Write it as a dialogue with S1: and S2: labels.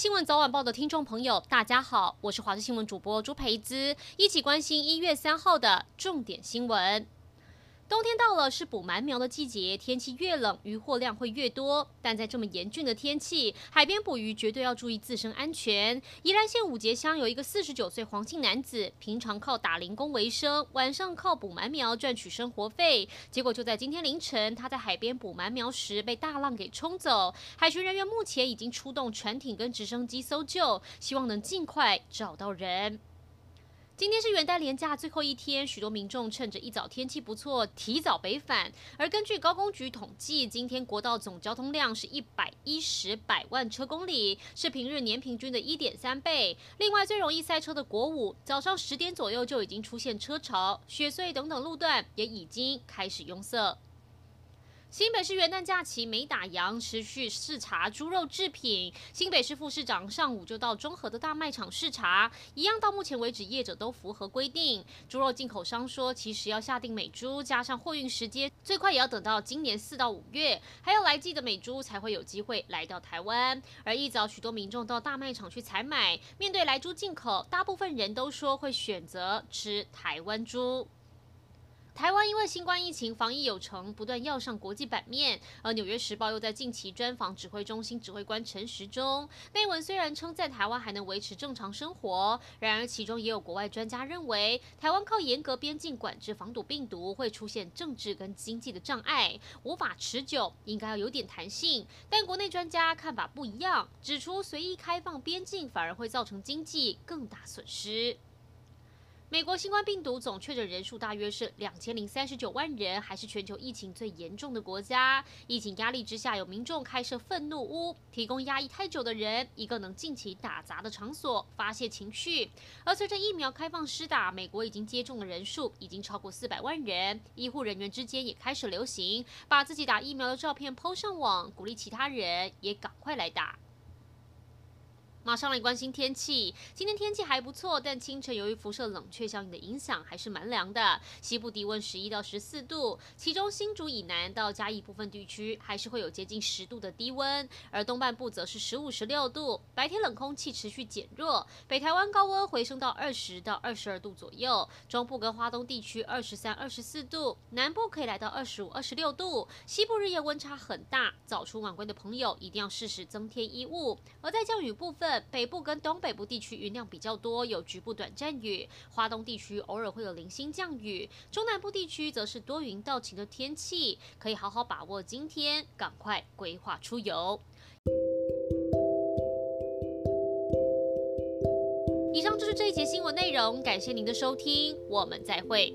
S1: 新闻早晚报的听众朋友，大家好，我是华视新闻主播朱培姿，一起关心一月三号的重点新闻。冬天到了，是补鳗苗的季节，天气越冷，渔获量会越多。但在这么严峻的天气，海边捕鱼绝对要注意自身安全。宜兰县五结乡有一个四十九岁黄姓男子，平常靠打零工为生，晚上靠补鳗苗赚取生活费。结果就在今天凌晨，他在海边补鳗苗时被大浪给冲走。海巡人员目前已经出动船艇跟直升机搜救，希望能尽快找到人。今天是元旦连假最后一天，许多民众趁着一早天气不错，提早北返。而根据高工局统计，今天国道总交通量是一百一十百万车公里，是平日年平均的一点三倍。另外，最容易塞车的国五，早上十点左右就已经出现车潮，雪穗等等路段也已经开始拥塞。新北市元旦假期没打烊，持续视察猪肉制品。新北市副市长上午就到中和的大卖场视察，一样到目前为止业者都符合规定。猪肉进口商说，其实要下定美猪，加上货运时间，最快也要等到今年四到五月，还要来季的美猪才会有机会来到台湾。而一早许多民众到大卖场去采买，面对来猪进口，大部分人都说会选择吃台湾猪。台湾因为新冠疫情防疫有成，不断要上国际版面。而《纽约时报》又在近期专访指挥中心指挥官陈时中，内文虽然称赞台湾还能维持正常生活，然而其中也有国外专家认为，台湾靠严格边境管制防堵病毒，会出现政治跟经济的障碍，无法持久，应该要有点弹性。但国内专家看法不一样，指出随意开放边境反而会造成经济更大损失。美国新冠病毒总确诊人数大约是两千零三十九万人，还是全球疫情最严重的国家。疫情压力之下，有民众开设愤怒屋，提供压抑太久的人一个能尽情打杂的场所，发泄情绪。而随着疫苗开放施打，美国已经接种的人数已经超过四百万人。医护人员之间也开始流行把自己打疫苗的照片 PO 上网，鼓励其他人也赶快来打。马上来关心天气。今天天气还不错，但清晨由于辐射冷却效应的影响，还是蛮凉的。西部低温十一到十四度，其中新竹以南到嘉义部分地区还是会有接近十度的低温，而东半部则是十五、十六度。白天冷空气持续减弱，北台湾高温回升到二十到二十二度左右，中部跟花东地区二十三、二十四度，南部可以来到二十五、二十六度。西部日夜温差很大，早出晚归的朋友一定要适时增添衣物。而在降雨部分，北部跟东北部地区云量比较多，有局部短暂雨；花东地区偶尔会有零星降雨，中南部地区则是多云到晴的天气，可以好好把握今天，赶快规划出游。以上就是这一节新闻内容，感谢您的收听，我们再会。